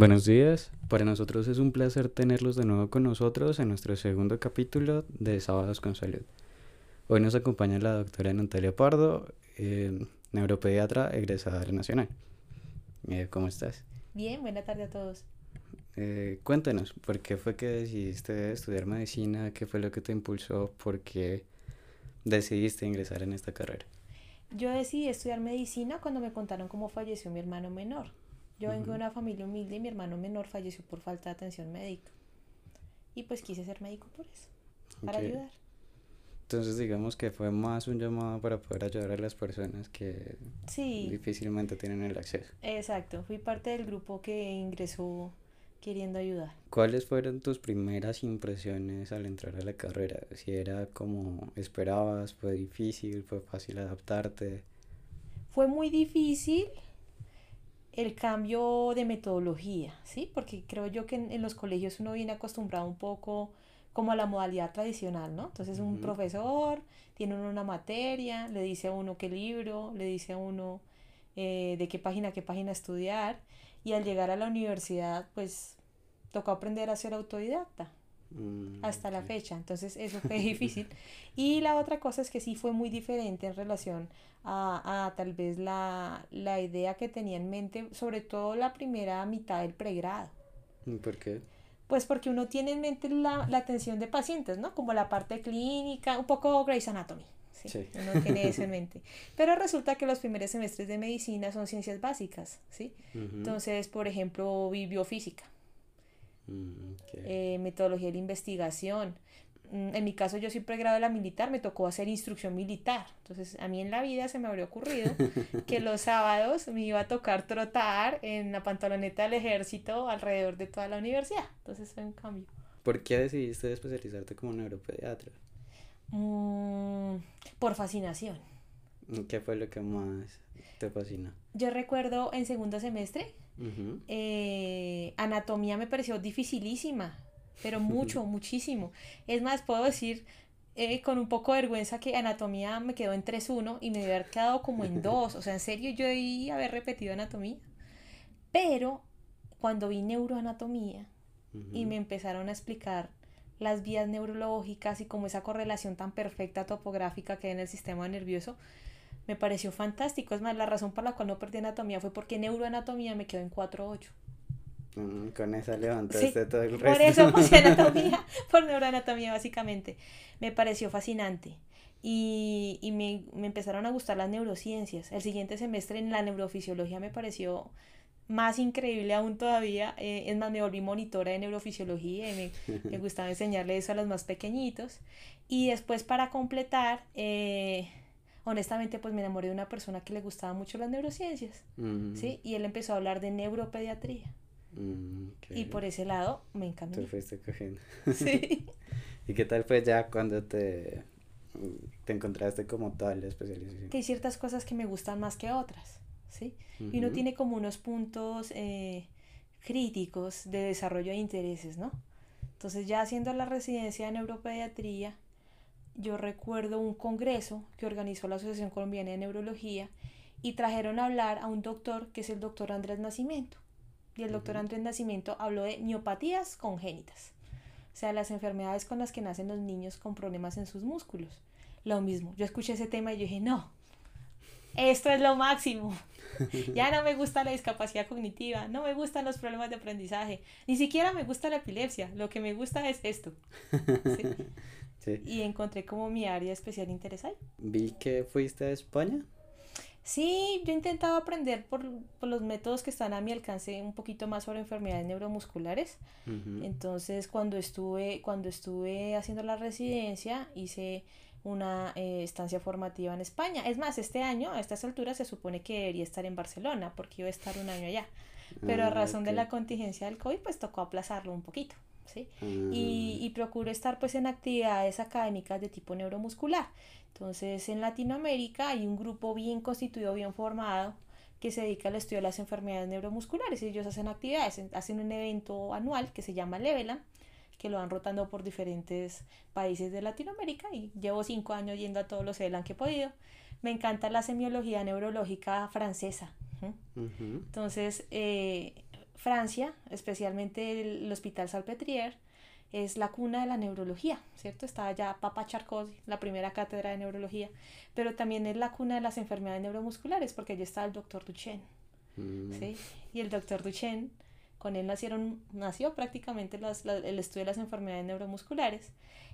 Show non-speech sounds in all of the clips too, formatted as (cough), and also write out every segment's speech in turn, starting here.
Buenos días, para nosotros es un placer tenerlos de nuevo con nosotros en nuestro segundo capítulo de Sábados con Salud. Hoy nos acompaña la doctora Natalia Pardo, eh, neuropediatra egresada de Nacional. Eh, ¿Cómo estás? Bien, buena tarde a todos. Eh, cuéntanos, ¿por qué fue que decidiste estudiar medicina? ¿Qué fue lo que te impulsó? ¿Por qué decidiste ingresar en esta carrera? Yo decidí estudiar medicina cuando me contaron cómo falleció mi hermano menor. Yo vengo de una familia humilde y mi hermano menor falleció por falta de atención médica. Y pues quise ser médico por eso, para ayudar. Entonces digamos que fue más un llamado para poder ayudar a las personas que difícilmente tienen el acceso. Exacto, fui parte del grupo que ingresó queriendo ayudar. ¿Cuáles fueron tus primeras impresiones al entrar a la carrera? Si era como esperabas, fue difícil, fue fácil adaptarte. Fue muy difícil el cambio de metodología, ¿sí? Porque creo yo que en, los colegios uno viene acostumbrado un poco como a la modalidad tradicional, ¿no? Entonces un profesor tiene una materia, le dice a uno qué libro, le dice a uno eh, de qué página a qué página estudiar y al llegar a la universidad pues tocó aprender a ser autodidacta. Mm, hasta la fecha. Entonces eso fue (laughs) difícil. Y la otra cosa es que sí fue muy diferente en relación a, a tal vez la, la, idea que tenía en mente, sobre todo la primera mitad del pregrado. ¿Por qué? Pues porque uno tiene en mente la, la atención de pacientes, ¿no? Como la parte clínica, un poco Grey's Anatomy. Sí, Uno tiene eso en mente. (laughs) Pero resulta que los primeros semestres de medicina son ciencias básicas, ¿sí? Entonces, por ejemplo, biofísica Mm, eh, metodología de la investigación. Mm, en mi caso, yo soy pregrado de la militar, me tocó hacer instrucción militar. Entonces, a mí en la vida se me habría ocurrido (laughs) que los sábados me iba a tocar trotar en la pantaloneta del ejército alrededor de toda la universidad. Entonces, fue un cambio. ¿Por qué decidiste especializarte como neuropediatra? Mm, por fascinación. ¿Qué fue lo que más te fascinó? Yo recuerdo en segundo semestre eh, anatomía me pareció dificilísima, pero (laughs) mucho, muchísimo. Es más, puedo decir eh, con un poco de vergüenza que anatomía me quedó en 3-1 y me debe haber quedado como en 2. O sea, en serio, yo debí haber repetido anatomía. Pero cuando vi neuroanatomía y me empezaron a explicar las vías neurológicas y como esa correlación tan perfecta topográfica que hay en el sistema nervioso, me pareció fantástico. Es más, la razón por la cual no perdí anatomía fue porque neuroanatomía me quedó en 4.8. Mm, con esa levantaste todo el resto. Por eso puse (laughs) anatomía, por neuroanatomía básicamente. Me pareció fascinante. Y, y me, me, empezaron a gustar las neurociencias. El siguiente semestre en la neurofisiología me pareció más increíble aún todavía. Eh, es más, me volví monitora de neurofisiología y me, me, (laughs) gustaba enseñarle eso a los más pequeñitos. Y después para completar, eh, honestamente pues me enamoré de una persona que le gustaba mucho las neurociencias. ¿sí? Y él empezó a hablar de neuropediatría. Mm, y por ese lado me encantó. Te fuiste cogiendo. (laughs) Sí. (laughs) ¿Y qué tal fue ya cuando te, te encontraste como tal la especialización? Que hay ciertas cosas que me gustan más que otras, ¿sí? Y uno tiene como unos puntos eh, críticos de desarrollo de intereses, ¿no? Entonces ya haciendo la residencia de neuropediatría, yo recuerdo un congreso que organizó la Asociación Colombiana de Neurología y trajeron a hablar a un doctor que es el doctor Andrés Nacimiento. Y el doctor Andrés Nacimiento habló de miopatías congénitas, o sea, las enfermedades con las que nacen los niños con problemas en sus músculos. Lo mismo, yo escuché ese tema y yo dije, no, esto es lo máximo. (laughs) Ya no me gusta la discapacidad cognitiva, no me gustan los problemas de aprendizaje, ni siquiera me gusta la epilepsia, lo que me gusta es esto. (laughs) Y encontré como mi área especial interés ahí. Vi que fuiste a España. Sí, yo he intentado aprender por, los métodos que están a mi alcance un poquito más sobre enfermedades neuromusculares. Entonces, cuando estuve, cuando estuve haciendo la residencia, hice una eh, estancia formativa en España. Es más, este año, a estas alturas, se supone que debería estar en Barcelona, porque iba a estar un año allá. Pero a ah, razón de la contingencia del COVID, pues tocó aplazarlo un poquito. ¿Sí? Y, y, procuro estar pues en actividades académicas de tipo neuromuscular. Entonces en Latinoamérica hay un grupo bien constituido, bien formado, que se dedica al estudio de las enfermedades neuromusculares. Ellos hacen actividades, hacen un evento anual que se llama Leveland, que lo van rotando por diferentes países de Latinoamérica y llevo cinco años yendo a todos los Leveland que he podido. Me encanta la semiología neurológica francesa. Entonces, eh, Francia, especialmente el, Hospital Salpêtrière, es la cuna de la neurología, ¿cierto? Está allá Papa Charcot, la primera cátedra de neurología, pero también es la cuna de las enfermedades neuromusculares, porque allí está el doctor Duchenne, mm. ¿sí? Y el doctor Duchenne, con él nacieron, nació prácticamente el estudio de las enfermedades neuromusculares,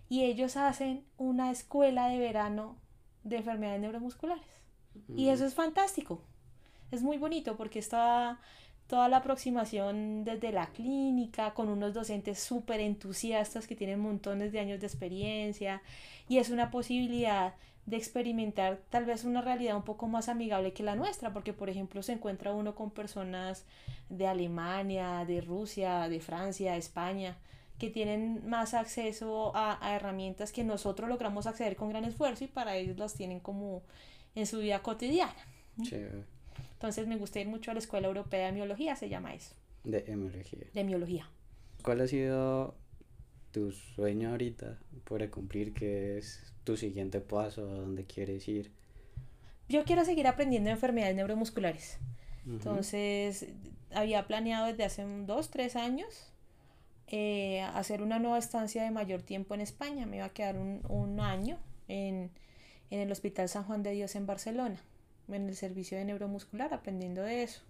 y ellos hacen una escuela de verano de enfermedades neuromusculares. Y mm. eso es fantástico, es muy bonito porque está toda la aproximación desde la clínica, con unos docentes súper entusiastas que tienen montones de años de experiencia y es una posibilidad de experimentar tal vez una realidad un poco más amigable que la nuestra, porque por ejemplo se encuentra uno con personas de Alemania, de Rusia, de Francia, España, que tienen más acceso a, herramientas que nosotros logramos acceder con gran esfuerzo y para ellos las tienen como en su vida cotidiana. Entonces me gusta ir mucho a la Escuela Europea de Miología, se llama eso. De hemiología. De miología. ¿Cuál ha sido tu sueño ahorita por cumplir? ¿Qué es tu siguiente paso? ¿A dónde quieres ir? Yo quiero seguir aprendiendo enfermedades neuromusculares. Entonces, había planeado desde hace dos, tres años eh, hacer una nueva estancia de mayor tiempo en España. Me iba a quedar un, un año en, en el Hospital San Juan de Dios en Barcelona en el servicio de neuromuscular, aprendiendo de eso.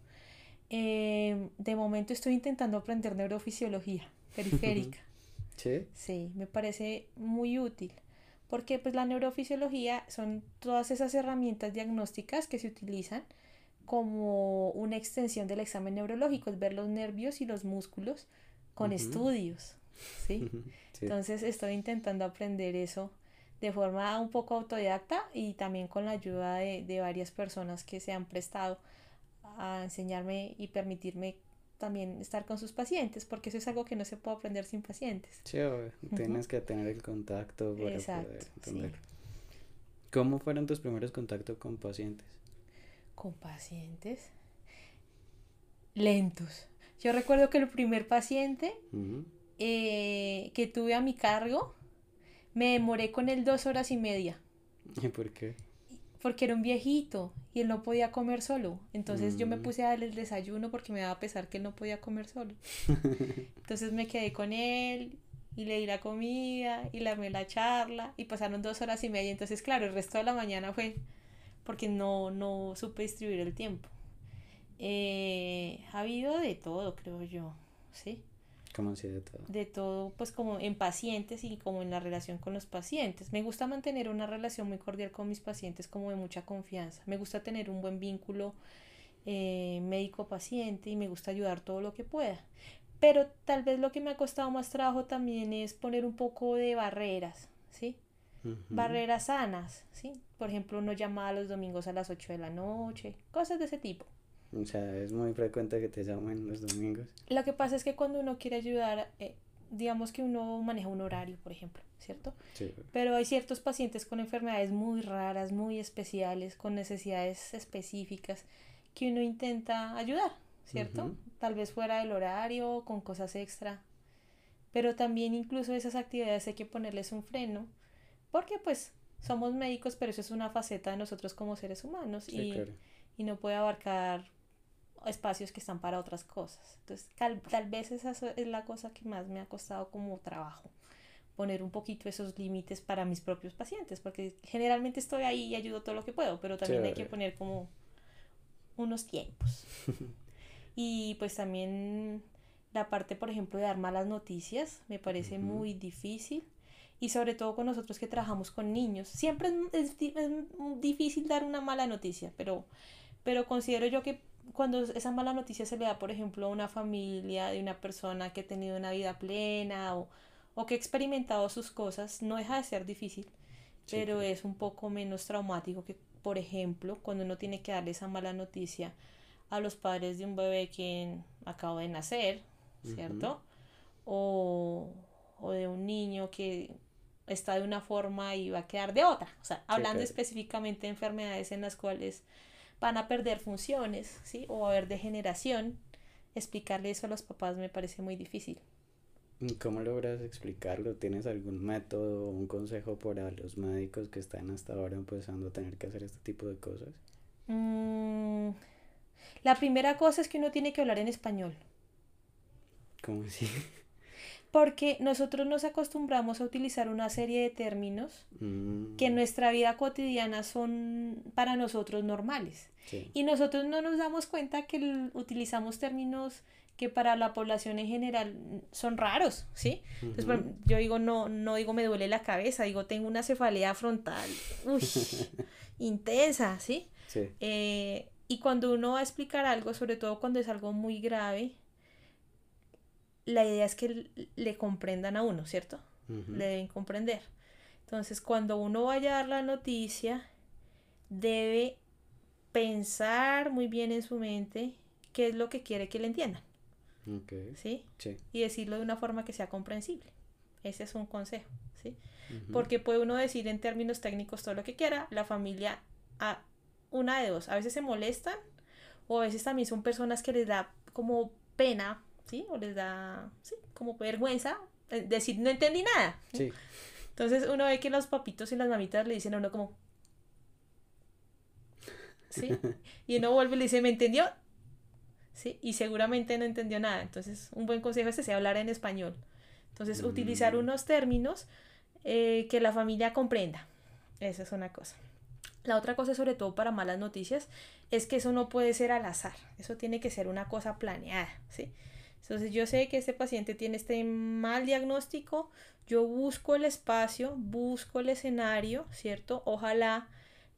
Eh, de momento estoy intentando aprender neurofisiología (laughs) periférica. ¿Sí? Sí, me parece muy útil. Porque pues la neurofisiología son todas esas herramientas diagnósticas que se utilizan como una extensión del examen neurológico, es ver los nervios y los músculos con estudios. (laughs) ¿sí? Entonces estoy intentando aprender eso de forma un poco autodidacta y también con la ayuda de, varias personas que se han prestado a enseñarme y permitirme también estar con sus pacientes, porque eso es algo que no se puede aprender sin pacientes. Sí, tienes que tener el contacto para poder entender. ¿Cómo fueron tus primeros contactos con pacientes? Con pacientes lentos. Yo recuerdo que el primer paciente eh, que tuve a mi cargo me demoré con él dos horas y media. (laughs) ¿Y por qué? Porque era un viejito y él no podía comer solo. Entonces yo me mm. puse a darle el desayuno porque me daba pesar que él no podía comer solo. (laughs) Entonces me quedé con él y le di la comida y le armé la charla y pasaron dos horas y media. Entonces, claro, el resto de la mañana fue porque no, no supe distribuir el tiempo. Eh, ha habido de todo, creo yo, ¿sí? ¿Cómo así de todo? De todo, pues como en pacientes y como en la relación con los pacientes. Me gusta mantener una relación muy cordial con mis pacientes, como de mucha confianza. Me gusta tener un buen vínculo eh, médico-paciente y me gusta ayudar todo lo que pueda. Pero tal vez lo que me ha costado más trabajo también es poner un poco de barreras, ¿sí? Barreras sanas, ¿sí? Por ejemplo, no llamar los domingos a las 8 de la noche, cosas de ese tipo. O sea, es muy frecuente que te llamen los domingos. Lo que pasa es que cuando uno quiere ayudar, eh, digamos que uno maneja un horario, por ejemplo, ¿cierto? Sí. Pero hay ciertos pacientes con enfermedades muy raras, muy especiales, con necesidades específicas, que uno intenta ayudar, ¿cierto? Tal vez fuera del horario, con cosas extra. Pero también incluso esas actividades hay que ponerles un freno, porque pues somos médicos, pero eso es una faceta de nosotros como seres humanos y, y no puede abarcar espacios que están para otras cosas. Entonces, tal, vez esa es la cosa que más me ha costado como trabajo, poner un poquito esos límites para mis propios pacientes, porque generalmente estoy ahí y ayudo todo lo que puedo, pero también hay que poner como unos tiempos. (laughs) y pues también la parte, por ejemplo, de dar malas noticias me parece muy difícil. Y sobre todo con nosotros que trabajamos con niños. Siempre es, es difícil dar una mala noticia, pero, pero considero yo que cuando esa mala noticia se le da, por ejemplo, a una familia de una persona que ha tenido una vida plena o, o que ha experimentado sus cosas, no deja de ser difícil, pero es un poco menos traumático que, por ejemplo, cuando uno tiene que darle esa mala noticia a los padres de un bebé que acaba de nacer, ¿cierto? o, o de un niño que está de una forma y va a quedar de otra. O sea, hablando específicamente de enfermedades en las cuales van a perder funciones, ¿sí? O va a haber degeneración. Explicarle eso a los papás me parece muy difícil. ¿Cómo logras explicarlo? ¿Tienes algún método o un consejo para los médicos que están hasta ahora empezando a tener que hacer este tipo de cosas? Mm, la primera cosa es que uno tiene que hablar en español. ¿Cómo así? (laughs) Porque nosotros nos acostumbramos a utilizar una serie de términos que en mm. nuestra vida cotidiana son para nosotros normales. Y nosotros no nos damos cuenta que utilizamos términos que para la población en general son raros, ¿sí? Entonces, yo digo, no, no digo me duele la cabeza, digo, tengo una cefalea frontal, uy, (laughs) intensa, ¿sí? sí. Eh, y cuando uno va a explicar algo, sobre todo cuando es algo muy grave, la idea es que le comprendan a uno, ¿cierto? Le deben comprender. Entonces, cuando uno vaya a dar la noticia, debe pensar muy bien en su mente qué es lo que quiere que le entiendan. ¿Sí? Y decirlo de una forma que sea comprensible. Ese es un consejo, ¿sí? Porque puede uno decir en términos técnicos todo lo que quiera, la familia a una de dos, a veces se molestan o a veces también son personas que les da como pena, ¿sí? O les da, sí, como vergüenza eh, decir no entendí nada. Sí. Entonces uno ve que los papitos y las mamitas le dicen a uno como ¿sí? (laughs) Y uno vuelve y le dice, ¿me entendió? ¿sí? Y seguramente no entendió nada. Entonces, un buen consejo es ese, hablar en español. Entonces, utilizar mm. unos términos eh, que la familia comprenda. Esa es una cosa. La otra cosa, sobre todo para malas noticias, es que eso no puede ser al azar. Eso tiene que ser una cosa planeada, ¿sí? Entonces, yo sé que este paciente tiene este mal diagnóstico, yo busco el espacio, busco el escenario, ¿cierto? Ojalá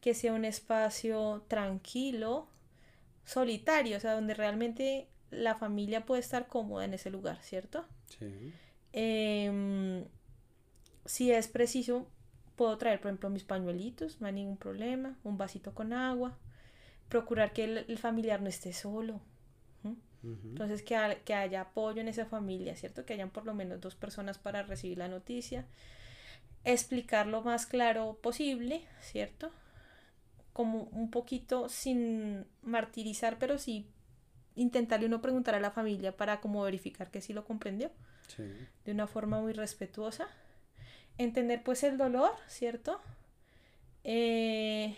que sea un espacio tranquilo, solitario, o sea, donde realmente la familia puede estar cómoda en ese lugar, ¿cierto? Sí. Em, si es preciso, puedo traer, por ejemplo, mis pañuelitos, no hay ningún problema, un vasito con agua, procurar que el, familiar no esté solo. Entonces, que, que haya apoyo en esa familia, ¿cierto? Que hayan por lo menos dos personas para recibir la noticia. Explicar lo más claro posible, ¿cierto? como un poquito sin martirizar, pero sí intentarle uno preguntar a la familia para como verificar que sí lo comprendió. De una forma muy respetuosa. Entender pues el dolor, ¿cierto? Eh,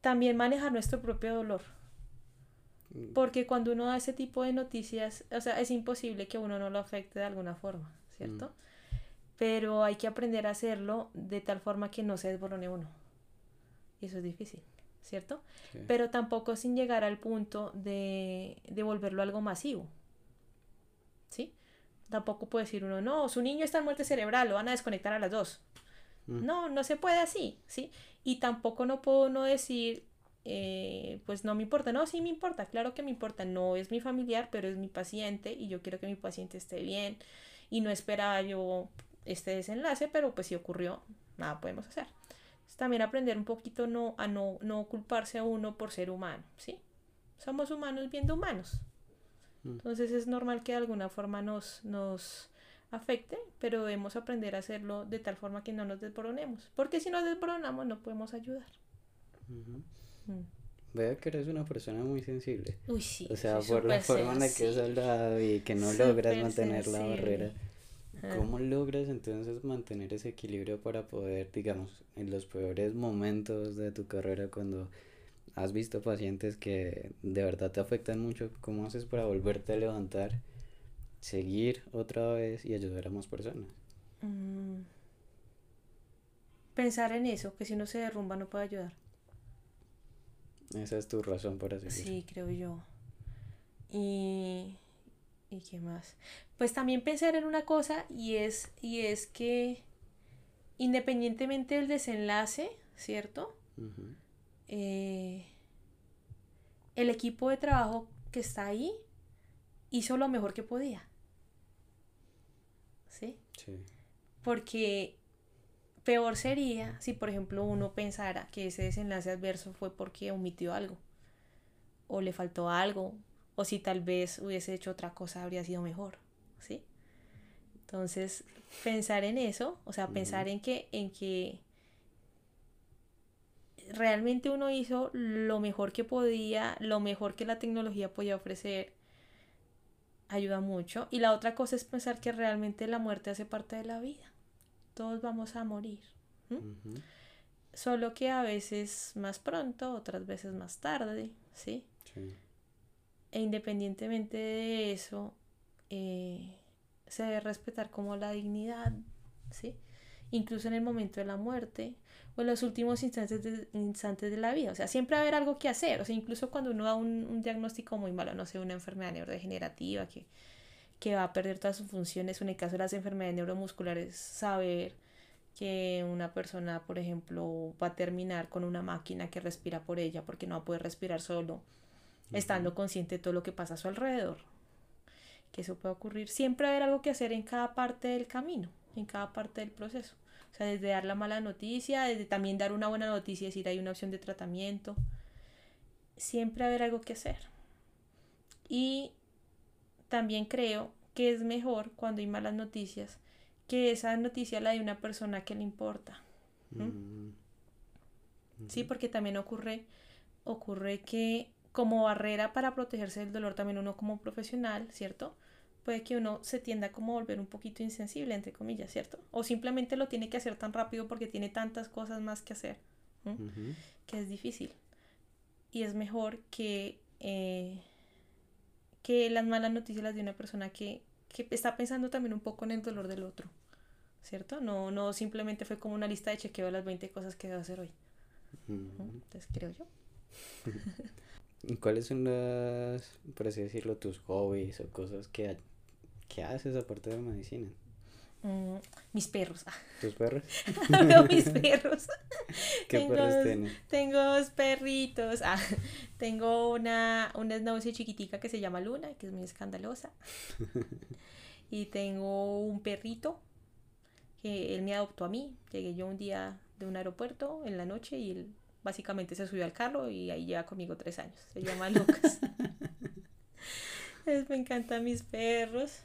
también manejar nuestro propio dolor. Porque cuando uno da ese tipo de noticias, o sea, es imposible que uno no lo afecte de alguna forma, ¿cierto? Mm. Pero hay que aprender a hacerlo de tal forma que no se desborone uno. Y eso es difícil, ¿cierto? Pero tampoco sin llegar al punto de, de volverlo algo masivo. ¿Sí? Tampoco puede decir uno, no, su niño está en muerte cerebral, lo van a desconectar a las dos. Mm. No, no se puede así, ¿sí? Y tampoco no puedo no decir, eh, pues no me importa, no, sí me importa, claro que me importa, no es mi familiar, pero es mi paciente y yo quiero que mi paciente esté bien y no esperaba yo este desenlace, pero pues si ocurrió, nada podemos hacer también aprender un poquito no, a no, no culparse a uno por ser humano, ¿sí? Somos humanos viendo humanos. Mm. Entonces es normal que de alguna forma nos, nos afecte, pero debemos aprender a hacerlo de tal forma que no nos desboronemos. Porque si nos desboronamos no podemos ayudar. Mm. Veo que eres una persona muy sensible. Uy, sí. O sea, por la forma en la que has hablado y que no logras mantener la barrera. ¿Cómo logras entonces mantener ese equilibrio para poder, digamos, en los peores momentos de tu carrera cuando has visto pacientes que de verdad te afectan mucho, cómo haces para volverte a levantar, seguir otra vez y ayudar a más personas? Mm. Pensar en eso, que si uno se derrumba no puede ayudar. Esa es tu razón para seguir. Sí, creo yo. Y ¿Y qué más? Pues también pensar en una cosa y es, y es que independientemente del desenlace, ¿cierto? Eh, el equipo de trabajo que está ahí hizo lo mejor que podía. ¿Sí? Sí. Porque peor sería si, por ejemplo, uno pensara que ese desenlace adverso fue porque omitió algo o le faltó algo o si tal vez hubiese hecho otra cosa habría sido mejor, ¿sí? Entonces, pensar en eso, o sea, pensar en que, en que realmente uno hizo lo mejor que podía, lo mejor que la tecnología podía ofrecer, ayuda mucho. Y la otra cosa es pensar que realmente la muerte hace parte de la vida. Todos vamos a morir. Solo que a veces más pronto, otras veces más tarde, ¿sí? sí E independientemente de eso, eh, se debe respetar como la dignidad, ¿sí? Incluso en el momento de la muerte o en los últimos instantes de, instantes de la vida. O sea, siempre va a haber algo que hacer. O sea, incluso cuando uno da un, un diagnóstico muy malo, no sé, una enfermedad neurodegenerativa que, que va a perder todas sus funciones, en el caso de las enfermedades neuromusculares, saber que una persona, por ejemplo, va a terminar con una máquina que respira por ella porque no va a poder respirar solo, estando consciente de todo lo que pasa a su alrededor. Que eso puede ocurrir. Siempre va a haber algo que hacer en cada parte del camino, en cada parte del proceso. O sea, desde dar la mala noticia, desde también dar una buena noticia, decir hay una opción de tratamiento. Siempre va a haber algo que hacer. Y también creo que es mejor cuando hay malas noticias que esa noticia la de una persona que le importa. Mm. Sí, porque también ocurre, ocurre que como barrera para protegerse del dolor también uno como profesional, ¿cierto? Puede que uno se tienda como a volver un poquito insensible, entre comillas, ¿cierto? O simplemente lo tiene que hacer tan rápido porque tiene tantas cosas más que hacer, que es difícil. Y es mejor que, eh, que las malas noticias las de una persona que que está pensando también un poco en el dolor del otro, ¿cierto? No, no simplemente fue como una lista de chequeo de las 20 cosas que debo hacer hoy. Entonces creo yo. (laughs) ¿Cuáles son las, por así decirlo, tus hobbies o cosas que, que haces aparte de la medicina? Mm, mis perros. ¿Tus perros? (laughs) no, mis (laughs) perros. ¿Qué tengo, perros tienes? Tengo dos perritos. Ah, (laughs) tengo una, una chiquitica que se llama Luna, que es muy escandalosa. y tengo un perrito que él me adoptó a mí. Llegué yo un día de un aeropuerto en la noche y él básicamente se subió al carro y ahí lleva conmigo tres años. Se llama Lucas. me encantan mis perros.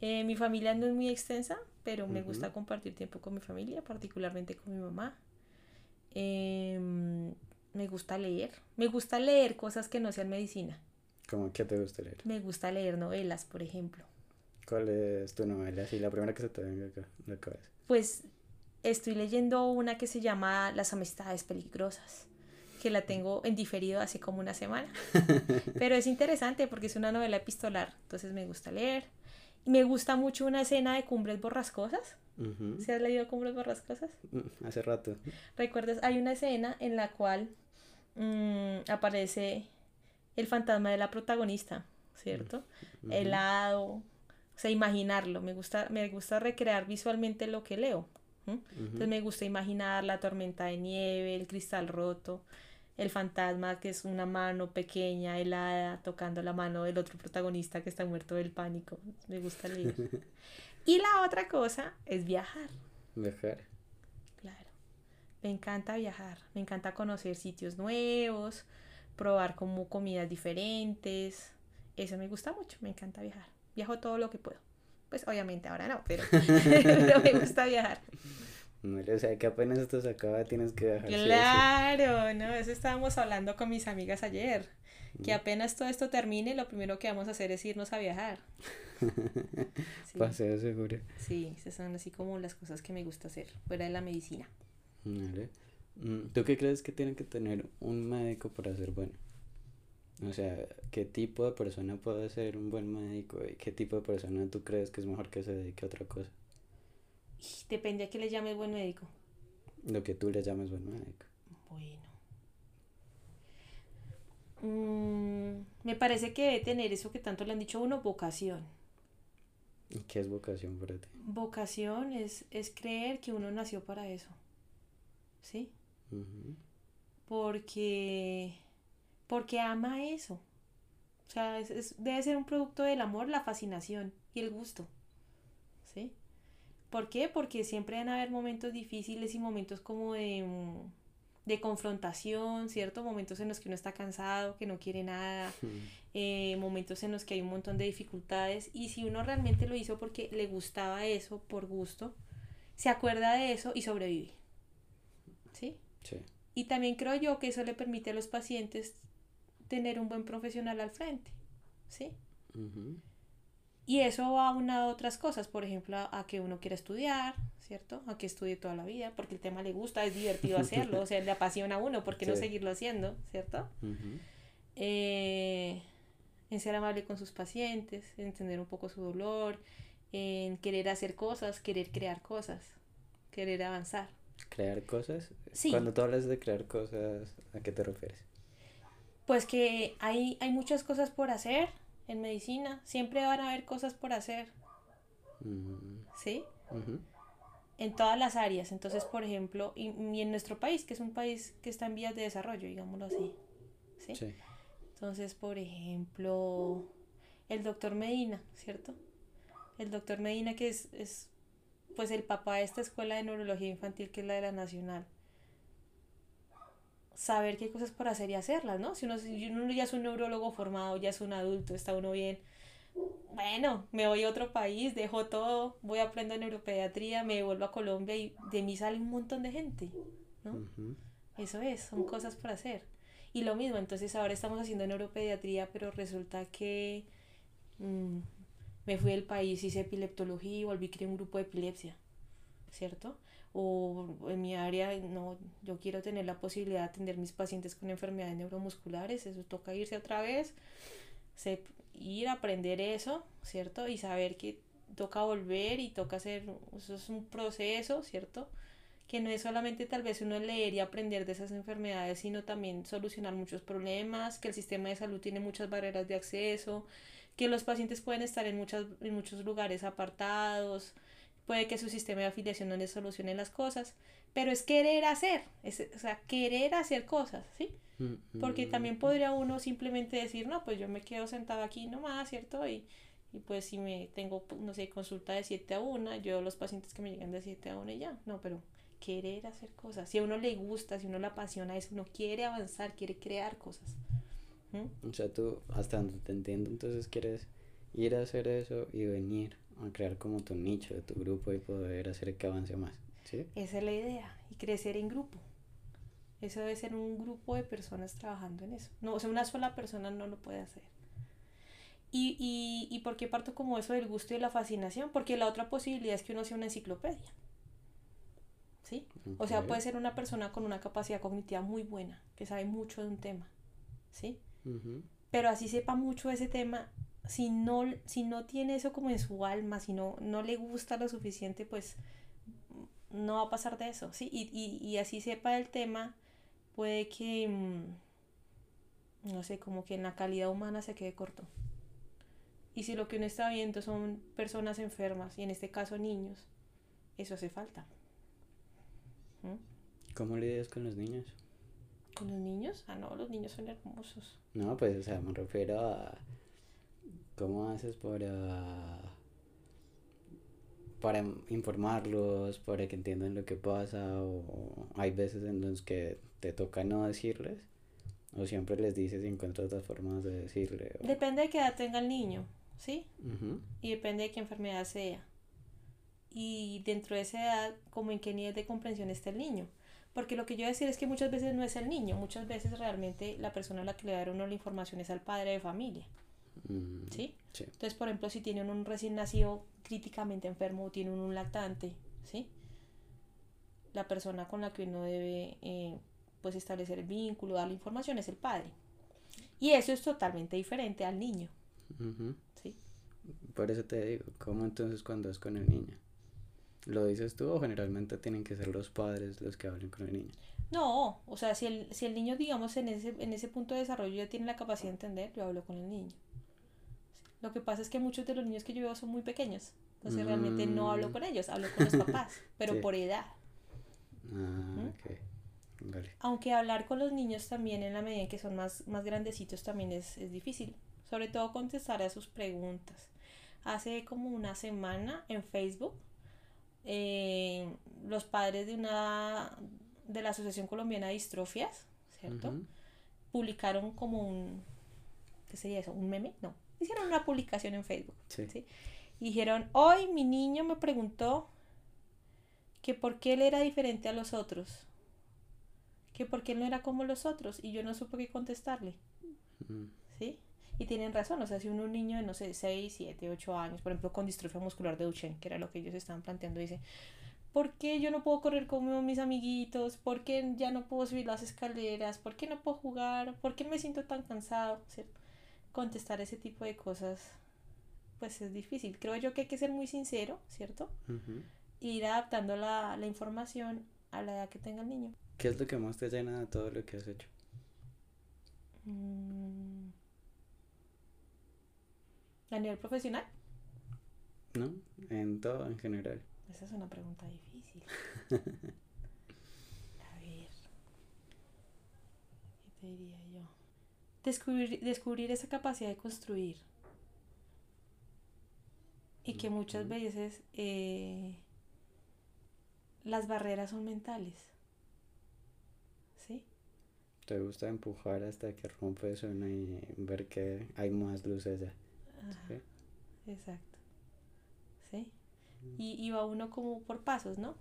Eh, mi familia no es muy extensa, pero me gusta compartir tiempo con mi familia, particularmente con mi mamá. Em, me gusta leer. Me gusta leer cosas que no sean medicina. ¿Cómo qué te gusta leer? Me gusta leer novelas, por ejemplo. ¿Cuál es tu novela? Sí, la primera que se te venga acá, la cabeza. Pues estoy leyendo una que se llama Las amistades peligrosas, que la tengo en diferido hace como una semana. (laughs) Pero es interesante porque es una novela epistolar, entonces me gusta leer. Me gusta mucho una escena de Cumbres Borrascosas. ¿Se has leído Cumbres Borrascosas? Mm, hace rato. ¿Recuerdas? Hay una escena en la cual mm, aparece el fantasma de la protagonista, ¿cierto? Helado. O sea, imaginarlo. Me gusta, me gusta recrear visualmente lo que leo. Entonces me gusta imaginar la tormenta de nieve, el cristal roto el fantasma que es una mano pequeña, helada, tocando la mano del otro protagonista que está muerto del pánico. Me gusta leer. (laughs) y la otra cosa es viajar. Viajar. Claro. Me encanta viajar. Me encanta conocer sitios nuevos, probar como comidas diferentes. Eso me gusta mucho. Me encanta viajar. Viajo todo lo que puedo. Pues obviamente ahora no, pero, (laughs) pero me gusta viajar. O sea, que apenas esto se acaba, tienes que dejar. Claro, ¿no? Eso estábamos hablando con mis amigas ayer. Que apenas todo esto termine, lo primero que vamos a hacer es irnos a viajar. (laughs) Paseo seguro. Sí, esas son así como las cosas que me gusta hacer, fuera de la medicina. Vale. Mm, ¿Tú qué crees que tiene que tener un médico para ser bueno? O sea, ¿qué tipo de persona puede ser un buen médico y qué tipo de persona tú crees que es mejor que se dedique a otra cosa? Depende a qué le llames buen médico. Lo que tú le llames buen médico. Bueno. Mm, me parece que debe tener eso que tanto le han dicho a uno, vocación. ¿Y qué es vocación para ti? Vocación es, es creer que uno nació para eso. ¿Sí? Porque, porque ama eso. O sea, debe ser un producto del amor, la fascinación y el gusto. ¿Por qué? Porque siempre van a haber momentos difíciles y momentos como de, mm, de confrontación, ¿cierto? Momentos en los que uno está cansado, que no quiere nada, (laughs) eh, momentos en los que hay un montón de dificultades y si uno realmente lo hizo porque le gustaba eso, por gusto, se acuerda de eso y sobrevive. ¿Sí? Sí. Y también creo yo que eso le permite a los pacientes tener un buen profesional al frente, ¿sí? Y eso va a una otras cosas, por ejemplo, a, que uno quiera estudiar, ¿cierto? A que estudie toda la vida, porque el tema le gusta, es divertido (laughs) hacerlo, o sea, le apasiona a uno, ¿por qué no seguirlo haciendo, ¿cierto? Eh, en ser amable con sus pacientes, en entender un poco su dolor, en querer hacer cosas, querer crear cosas, querer avanzar. ¿Crear cosas? Sí. Cuando tú hablas de crear cosas, ¿a qué te refieres? Pues que hay, hay muchas cosas por hacer en medicina, siempre van a haber cosas por hacer. ¿Sí? En todas las áreas. Entonces, por ejemplo, y, en nuestro país, que es un país que está en vías de desarrollo, digámoslo así. ¿Sí? sí. Entonces, por ejemplo, el doctor Medina, ¿cierto? El doctor Medina que es, es pues el papá de esta escuela de neurología infantil que es la de la Nacional. Saber qué cosas por hacer y hacerlas, ¿no? Si uno, si uno ya es un neurólogo formado, ya es un adulto, está uno bien. Bueno, me voy a otro país, dejo todo, voy a aprender neuropediatría, me vuelvo a Colombia y de mí sale un montón de gente, ¿no? Eso es, son cosas por hacer. Y lo mismo, entonces ahora estamos haciendo neuropediatría, pero resulta que mm, me fui del país, hice epileptología y volví a crear un grupo de epilepsia, ¿cierto? O en mi área, no, yo quiero tener la posibilidad de atender mis pacientes con enfermedades neuromusculares, eso toca irse otra vez, se, ir a aprender eso, ¿cierto? Y saber que toca volver y toca hacer, eso es un proceso, ¿cierto? que no es solamente tal vez uno leer y aprender de esas enfermedades, sino también solucionar muchos problemas, que el sistema de salud tiene muchas barreras de acceso, que los pacientes pueden estar en, muchas, en muchos lugares apartados, puede que su sistema de afiliación no les solucione las cosas, pero es querer hacer, es, o sea, querer hacer cosas, ¿sí? Mm, Porque mm, también podría uno simplemente decir, no, pues yo me quedo sentado aquí nomás, ¿cierto? Y, y pues si me tengo, no sé, consulta de 7 a 1, yo los pacientes que me llegan de 7 a 1 y ya, no, pero querer hacer cosas. Si a uno le gusta, si a uno le apasiona eso, uno quiere avanzar, quiere crear cosas. ¿Mm? O sea, tú, hasta donde te entiendo, entonces quieres ir a hacer eso y venir a crear como tu nicho de tu grupo y poder hacer que avance más. ¿sí? Esa es la idea, y crecer en grupo. Eso debe ser un grupo de personas trabajando en eso. No, o sea, una sola persona no lo puede hacer. Y, y, ¿Y por qué parto como eso del gusto y la fascinación? Porque la otra posibilidad es que uno sea una enciclopedia. ¿sí? O sea, puede ser una persona con una capacidad cognitiva muy buena, que sabe mucho de un tema, ¿sí? Pero así sepa mucho de ese tema, si no, si no tiene eso como en su alma, si no, no le gusta lo suficiente, pues no va a pasar de eso, ¿sí? Y, y, y así sepa el tema, puede que, mm, no sé, como que en la calidad humana se quede corto. Y si lo que uno está viendo son personas enfermas, y en este caso niños, eso hace falta. ¿Cómo lidias con los niños? ¿Con los niños? Ah, no, los niños son hermosos. No, pues, o sea, me refiero a. ¿Cómo haces para. para informarlos, para que entiendan lo que pasa? O hay veces en los que te toca no decirles. O siempre les dices y encuentras otras formas de decirle. Depende de qué edad tenga el niño, ¿sí? Y depende de qué enfermedad sea y dentro de esa edad, como en qué nivel de comprensión está el niño. Porque lo que yo decir es que muchas veces no es el niño, muchas veces realmente la persona a la que le da uno la información es al padre de familia. Mm, ¿Sí? Entonces, por ejemplo, si tiene un recién nacido críticamente enfermo o tiene un lactante, ¿sí? La persona con la que uno debe eh, pues establecer el vínculo, dar la información es el padre. Y eso es totalmente diferente al niño. ¿Sí? Por eso te digo, ¿cómo entonces cuando es con el niño? ¿Lo dices tú o generalmente tienen que ser los padres los que hablen con el niño? No, o sea, si el, si el niño, digamos, en ese, en ese punto de desarrollo ya tiene la capacidad de entender, yo hablo con el niño. Lo que pasa es que muchos de los niños que yo veo son muy pequeños, entonces realmente no hablo mm. con ellos, hablo con los (laughs) papás, pero por edad. Ah, Aunque hablar con los niños también en la medida en que son más, más grandecitos también es, es difícil, sobre todo contestar a sus preguntas. Hace como una semana en Facebook eh, los padres de una de la Asociación Colombiana de Distrofias, ¿cierto? Publicaron como un, ¿qué sería eso? ¿Un meme? No, hicieron una publicación en Facebook. Sí. Y dijeron, hoy mi niño me preguntó que por qué él era diferente a los otros, que por qué él no era como los otros, y yo no supe qué contestarle. ¿Sí? Y tienen razón, o sea, si uno, un niño de, no sé, 6, 7, 8 años, por ejemplo, con distrofia muscular de Duchenne, que era lo que ellos estaban planteando, dice, ¿por qué yo no puedo correr como mis amiguitos? ¿Por qué ya no puedo subir las escaleras? ¿Por qué no puedo jugar? ¿Por qué me siento tan cansado? Contestar ese tipo de cosas, pues es difícil. Creo yo que hay que ser muy sincero, ¿cierto? ir adaptando la, la información a la edad que tenga el niño. ¿Qué es lo que más te llena de todo lo que has hecho? Mm. ¿A nivel profesional? No, en todo, en general. Esa es una pregunta difícil. (laughs) A ver. ¿Qué te diría yo? Descubrir, descubrir esa capacidad de construir. Y que muchas veces eh, las barreras son mentales. ¿Sí? Te gusta empujar hasta que rompes una y ver que hay más luces allá. Exacto. ¿Sí? Y, y va uno como por pasos, ¿no?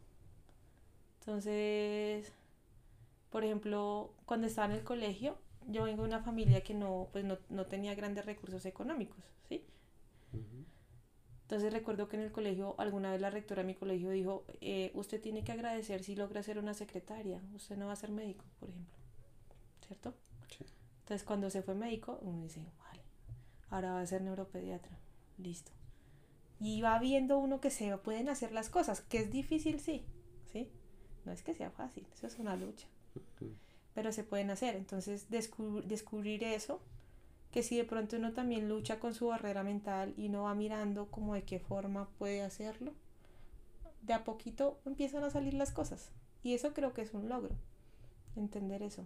Entonces, por ejemplo, cuando estaba en el colegio, yo vengo de una familia que no, pues no, no tenía grandes recursos económicos, ¿sí? Entonces recuerdo que en el colegio, alguna vez la rectora de mi colegio dijo, eh, usted tiene que agradecer si logra ser una secretaria, usted no va a ser médico, por ejemplo. ¿Cierto? Sí. Entonces cuando se fue médico, uno dice, vale, ahora va a ser neuropediatra, listo. Y va viendo uno que se pueden hacer las cosas, que es difícil, sí, ¿sí? No es que sea fácil, eso es una lucha. Pero se pueden hacer, entonces descubrir eso que si de pronto uno también lucha con su barrera mental y no va mirando como de qué forma puede hacerlo, de a poquito empiezan a salir las cosas. Y eso creo que es un logro, entender eso.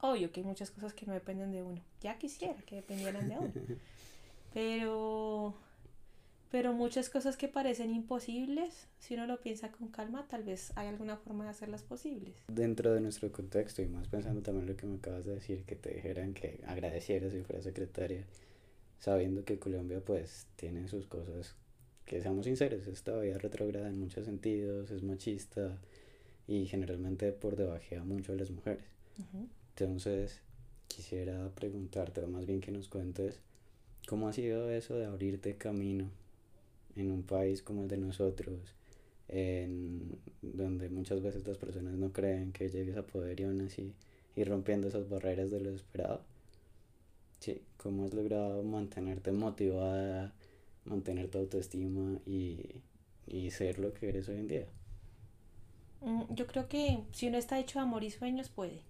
Obvio que hay muchas cosas que no dependen de uno. Ya quisiera que dependieran de uno. (laughs) Pero pero muchas cosas que parecen imposibles, si uno lo piensa con calma, tal vez hay alguna forma de hacerlas posibles. Dentro de nuestro contexto y más pensando también lo que me acabas de decir, que te dijeran que agradecieras si fuera secretaria, sabiendo que Colombia pues tiene sus cosas, que seamos sinceros, es todavía retrograda en muchos sentidos, es machista y generalmente por debajea mucho a las mujeres. Entonces, quisiera preguntarte, o más bien que nos cuentes, ¿cómo ha sido eso de abrirte camino en un país como el de nosotros, en donde muchas veces las personas no creen que llegues a poder y aún así ir rompiendo esas barreras de lo esperado. Sí, ¿cómo has logrado mantenerte motivada, mantener tu autoestima y, y ser lo que eres hoy en día? Mm, yo creo que si uno está hecho de amor y sueños, puede.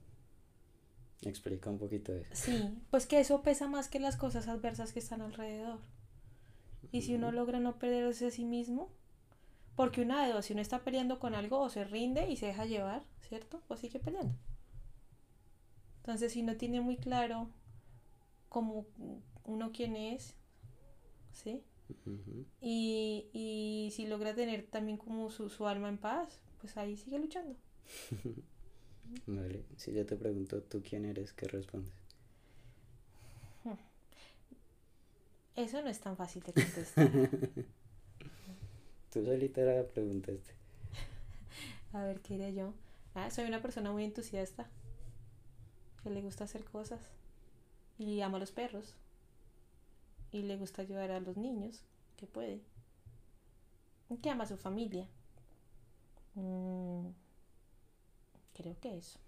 Explica un poquito eso. Sí, pues que eso pesa más que las cosas adversas que están alrededor. Y si uno logra no perderse a sí mismo, porque una de dos, si uno está peleando con algo, o se rinde y se deja llevar, ¿cierto? O sigue peleando. Entonces, si no tiene muy claro como uno quién es, ¿sí? y, y, si logra tener también como su, su alma en paz, pues ahí sigue luchando. (laughs) vale, si yo te pregunto, ¿tú quién eres? ¿Qué respondes? Eso no es tan fácil de contestar. (laughs) Tú solita la preguntaste. (laughs) A ver, ¿qué diré yo? Ah, soy una persona muy entusiasta. Que le gusta hacer cosas. Y ama a los perros. Y le gusta ayudar a los niños, que puede. Que ama a su familia. Mm, creo que eso.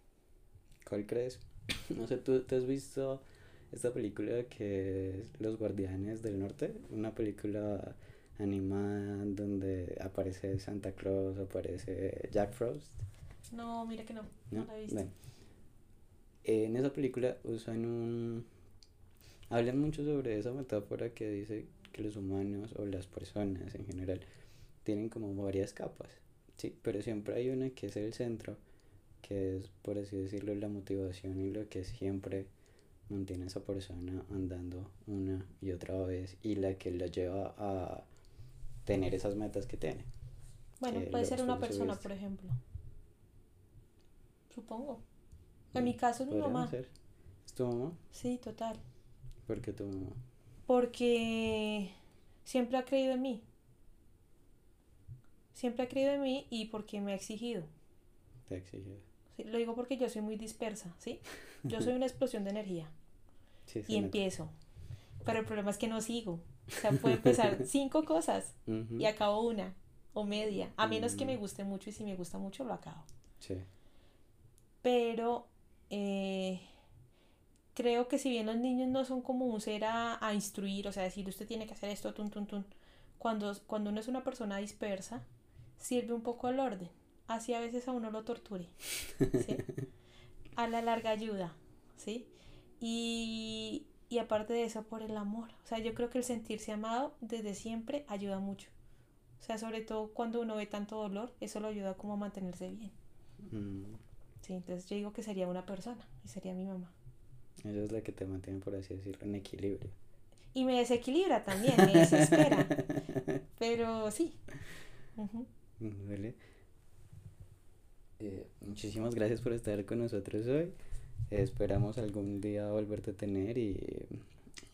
¿Cuál crees? (laughs) No sé, ¿tú te has visto esta película que es Los Guardianes del Norte, una película animada donde aparece Santa Claus, aparece Jack Frost. No, mira que no, no, la he visto. en esa película usan un... Hablan mucho sobre esa metáfora que dice que los humanos o las personas en general tienen como varias capas, sí, pero siempre hay una que es el centro, que es, por así decirlo, la motivación y lo que siempre mantiene a esa persona andando una y otra vez y la que la lleva a tener esas metas que tiene. Bueno, puede ser una persona, por ejemplo. Supongo. En mi caso es mi mamá. ¿Es tu mamá? Sí, total. ¿Por qué tu mamá? Porque siempre ha creído en mí. Siempre ha creído en mí y porque me ha exigido. Te ha exigido lo digo porque yo soy muy dispersa, ¿sí? Yo soy (laughs) una explosión de energía. y empiezo. Pero el problema es que no sigo. O sea, puedo empezar (laughs) cinco cosas y acabo una o media. A menos que me mm. guste mucho y si me gusta mucho lo acabo. Sí. Pero eh, creo que si bien los niños no son como un ser a, instruir, o sea, decir usted tiene que hacer esto, tun, tun, tun, cuando, cuando uno es una persona dispersa, sirve un poco al orden. Así a veces a uno lo torture. ¿sí? (laughs) A la larga ayuda, ¿sí? Y, y aparte de eso, por el amor. O sea, yo creo que el sentirse amado desde siempre ayuda mucho. O sea, sobre todo cuando uno ve tanto dolor, eso lo ayuda como a mantenerse bien. Mm. Sí, entonces yo digo que sería una persona y sería mi mamá. Ella es la que te mantiene, por así decirlo, en equilibrio. Y me desequilibra también, me desespera. (laughs) Pero sí. Vale. Eh, muchísimas gracias por estar con nosotros hoy. Esperamos algún día volverte a tener y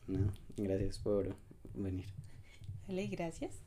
no, gracias por venir. Vale, gracias.